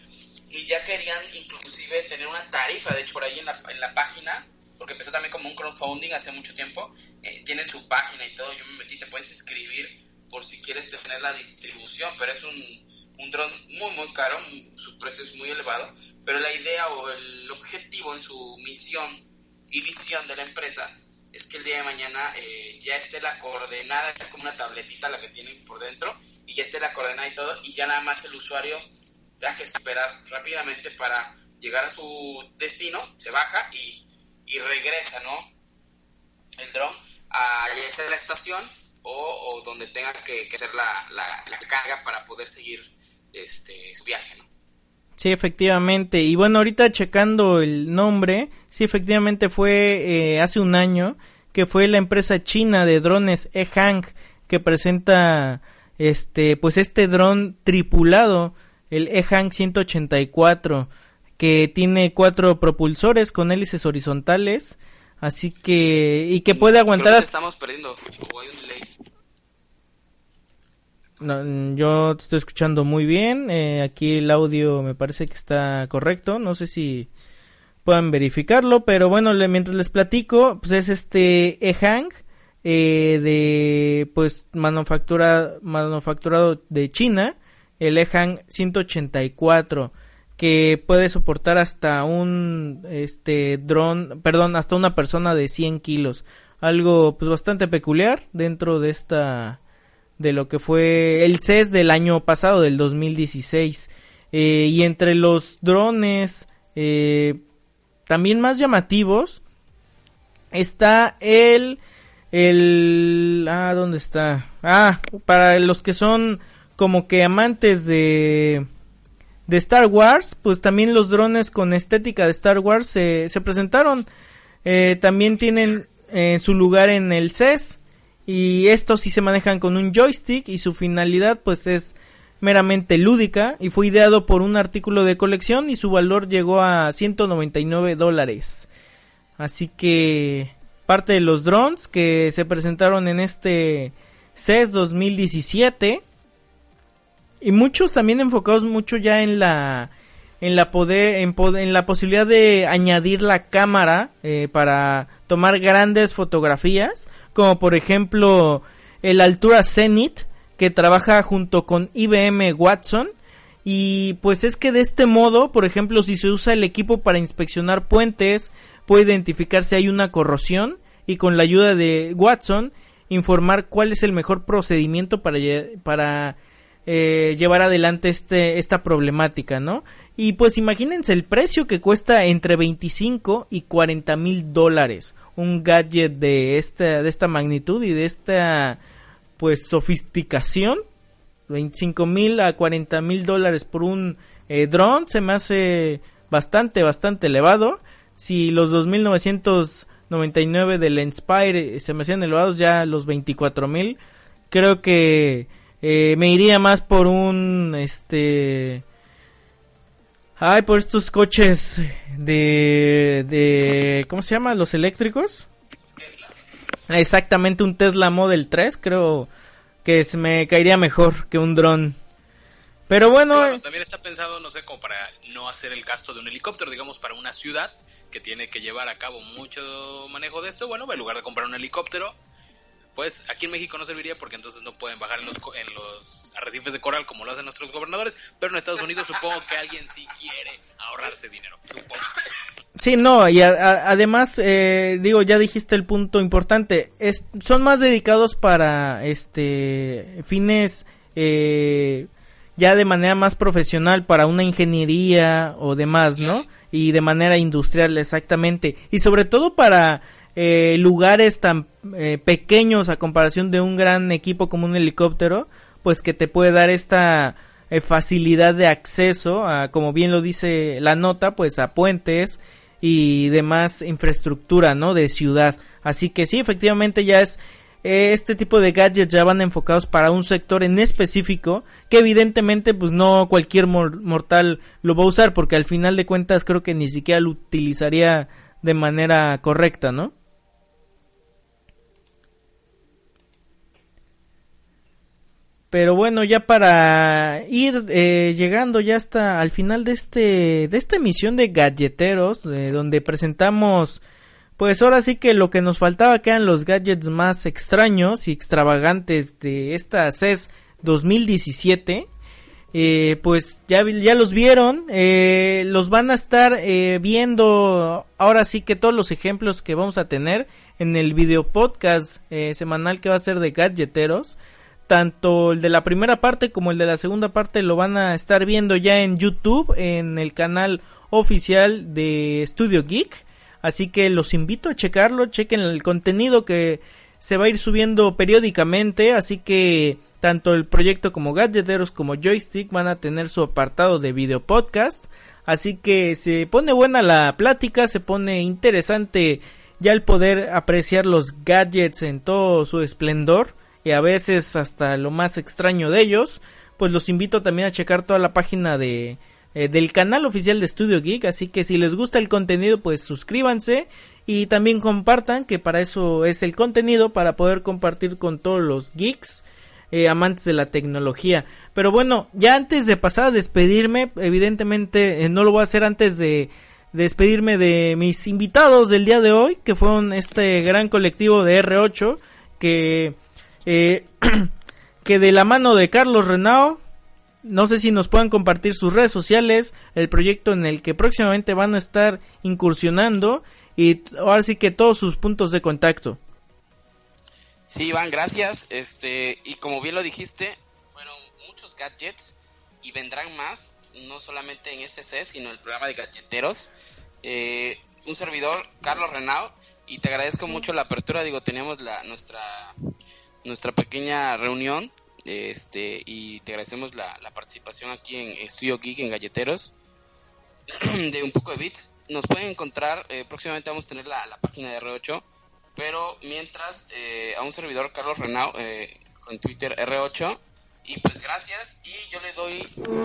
y ya querían inclusive tener una tarifa, de hecho por ahí en la, en la página, porque empezó también como un crowdfunding hace mucho tiempo, eh, tienen su página y todo, yo me metí, te puedes escribir por si quieres tener la distribución, pero es un, un dron muy muy caro, su precio es muy elevado, pero la idea o el objetivo en su misión y visión de la empresa es que el día de mañana eh, ya esté la coordenada, es como una tabletita la que tienen por dentro, y ya esté la coordenada y todo, y ya nada más el usuario tenga que esperar rápidamente para llegar a su destino, se baja y, y regresa, ¿no? El dron a ya la estación o, donde tenga que, hacer la, la, la, carga para poder seguir este, su viaje, ¿no? Sí, efectivamente. Y bueno, ahorita checando el nombre, sí, efectivamente fue eh, hace un año que fue la empresa china de drones Ehang que presenta este, pues este dron tripulado, el Ehang 184, que tiene cuatro propulsores con hélices horizontales, así que y que puede aguantar. estamos perdiendo. No, yo te estoy escuchando muy bien. Eh, aquí el audio me parece que está correcto. No sé si puedan verificarlo, pero bueno, mientras les platico, pues es este Ehang eh, de pues manufactura manufacturado de China el EHang 184 que puede soportar hasta un este dron perdón hasta una persona de 100 kilos algo pues bastante peculiar dentro de esta de lo que fue el CES del año pasado del 2016 eh, y entre los drones eh, también más llamativos está el el ah dónde está ah para los que son como que amantes de de Star Wars pues también los drones con estética de Star Wars se, se presentaron. Eh, también tienen su lugar en el CES y estos sí se manejan con un joystick y su finalidad pues es meramente lúdica y fue ideado por un artículo de colección y su valor llegó a 199 dólares. Así que parte de los drones que se presentaron en este CES 2017 y muchos también enfocados mucho ya en la en la poder en, la posibilidad de añadir la cámara eh, para tomar grandes fotografías como por ejemplo el Altura Zenith que trabaja junto con IBM Watson y pues es que de este modo, por ejemplo, si se usa el equipo para inspeccionar puentes, puede identificar si hay una corrosión y con la ayuda de Watson informar cuál es el mejor procedimiento para, para eh, llevar adelante este, esta problemática, ¿no? Y pues imagínense el precio que cuesta entre 25 y 40 mil dólares un gadget de esta, de esta magnitud y de esta pues sofisticación. 25 mil a 40 mil dólares por un eh, drone se me hace bastante bastante elevado. Si los 2999 del Inspire eh, se me hacían elevados ya los 24 mil creo que eh, me iría más por un este Ay, por estos coches de, de... ¿Cómo se llama? ¿Los eléctricos? Tesla. Exactamente, un Tesla Model 3, creo que se me caería mejor que un dron. Pero bueno... bueno... También está pensado, no sé, como para no hacer el gasto de un helicóptero, digamos, para una ciudad que tiene que llevar a cabo mucho manejo de esto. Bueno, en lugar de comprar un helicóptero, pues aquí en México no serviría porque entonces no pueden bajar en los, en los arrecifes de coral como lo hacen nuestros gobernadores, pero en Estados Unidos supongo que alguien sí quiere ahorrarse dinero, supongo. Sí, no, y además, eh, digo, ya dijiste el punto importante, es, son más dedicados para este fines eh, ya de manera más profesional para una ingeniería o demás, ¿no? Y de manera industrial, exactamente. Y sobre todo para eh, lugares tan eh, pequeños a comparación de un gran equipo como un helicóptero, pues que te puede dar esta eh, facilidad de acceso a, como bien lo dice la nota, pues a puentes y demás infraestructura, ¿no? De ciudad. Así que sí, efectivamente ya es este tipo de gadgets ya van enfocados para un sector en específico que evidentemente pues no cualquier mortal lo va a usar porque al final de cuentas creo que ni siquiera lo utilizaría de manera correcta, ¿no? Pero bueno, ya para ir eh, llegando ya hasta al final de este de esta emisión de Gadgeteros, donde presentamos pues ahora sí que lo que nos faltaba que eran los gadgets más extraños y extravagantes de esta CES 2017. Eh, pues ya, ya los vieron, eh, los van a estar eh, viendo ahora sí que todos los ejemplos que vamos a tener en el video podcast eh, semanal que va a ser de gadgeteros tanto el de la primera parte como el de la segunda parte lo van a estar viendo ya en YouTube, en el canal oficial de Studio Geek. Así que los invito a checarlo, chequen el contenido que se va a ir subiendo periódicamente. Así que tanto el proyecto como Gadgeteros como Joystick van a tener su apartado de video podcast. Así que se pone buena la plática, se pone interesante ya el poder apreciar los gadgets en todo su esplendor y a veces hasta lo más extraño de ellos, pues los invito también a checar toda la página de eh, del canal oficial de Studio Geek, así que si les gusta el contenido, pues suscríbanse y también compartan, que para eso es el contenido, para poder compartir con todos los geeks. Eh, amantes de la tecnología. Pero bueno, ya antes de pasar a despedirme, evidentemente eh, no lo voy a hacer antes de despedirme de mis invitados del día de hoy, que fueron este gran colectivo de R8, que, eh, [clears throat] que de la mano de Carlos Renao, no sé si nos puedan compartir sus redes sociales, el proyecto en el que próximamente van a estar incursionando y ahora sí que todos sus puntos de contacto. Sí, Iván, gracias. Este, y como bien lo dijiste, fueron muchos gadgets y vendrán más, no solamente en SC, sino el programa de gadgeteros. Eh, un servidor, Carlos Renao, y te agradezco mucho la apertura. Digo, teníamos la, nuestra, nuestra pequeña reunión este, y te agradecemos la, participación aquí en Estudio Geek en Galleteros [clears throat] de un poco de bits. Nos pueden encontrar, eh, próximamente vamos a tener la, página de R8, pero mientras eh, a un servidor, Carlos Renao, eh, con Twitter R8, y pues gracias, y yo le doy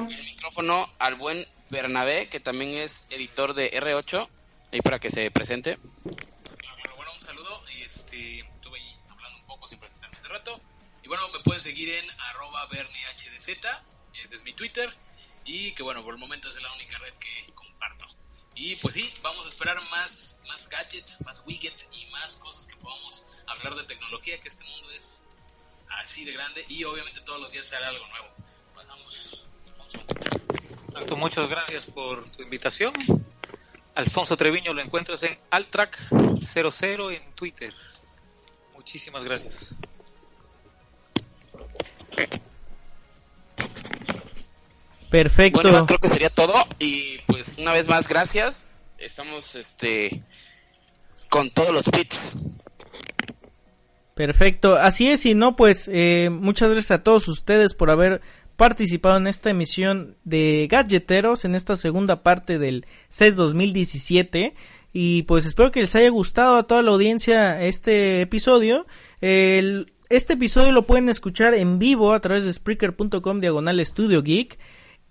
el micrófono al buen Bernabé, que también es editor de R8, ahí para que se presente. Y bueno, me pueden seguir en arroba berniehdz, ese es mi Twitter, y que bueno, por el momento es la única red que comparto. Y pues sí, vamos a esperar más, más gadgets, más widgets y más cosas que podamos hablar de tecnología, que este mundo es así de grande y obviamente todos los días hará algo nuevo. Vamos. Alfonso. muchas gracias por tu invitación. Alfonso Treviño lo encuentras en Altrack00 en Twitter. Muchísimas gracias. Perfecto. Bueno, creo que sería todo y pues una vez más gracias. Estamos este con todos los bits. Perfecto, así es y no pues eh, muchas gracias a todos ustedes por haber participado en esta emisión de Gadgeteros en esta segunda parte del CES 2017 y pues espero que les haya gustado a toda la audiencia este episodio. El, este episodio lo pueden escuchar en vivo a través de Spreaker.com diagonal Studio Geek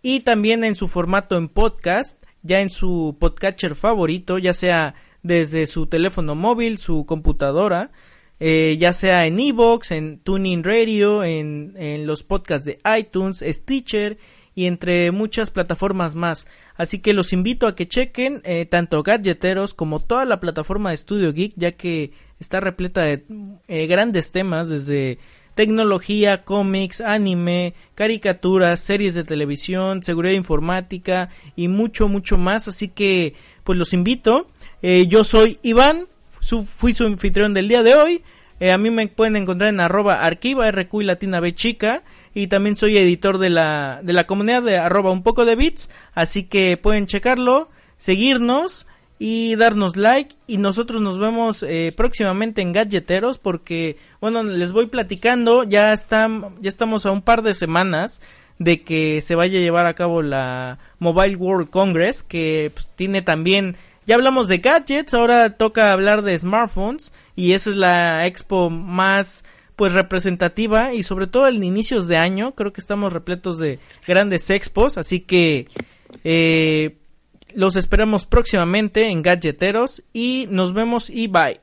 y también en su formato en podcast, ya en su podcatcher favorito, ya sea desde su teléfono móvil, su computadora, eh, ya sea en Evox, en Tuning Radio, en, en los podcasts de iTunes, Stitcher y entre muchas plataformas más. Así que los invito a que chequen eh, tanto Gadgeteros como toda la plataforma de Studio Geek, ya que está repleta de eh, grandes temas desde tecnología, cómics, anime, caricaturas, series de televisión, seguridad informática y mucho, mucho más. Así que, pues los invito. Eh, yo soy Iván, fui su anfitrión del día de hoy. a mí me pueden encontrar en arroba arquiva RQ y latina B chica y también soy editor de la, de la comunidad de arroba un poco de bits, así que pueden checarlo, seguirnos y darnos like y nosotros nos vemos eh, próximamente en Gadgeteros porque bueno les voy platicando ya están ya estamos a un par de semanas de que se vaya a llevar a cabo la Mobile World Congress que pues, tiene también ya hablamos de gadgets ahora toca hablar de smartphones y esa es la expo más pues representativa y sobre todo en inicios de año creo que estamos repletos de grandes expos así que eh, los esperamos próximamente en Gadgeteros y nos vemos y bye.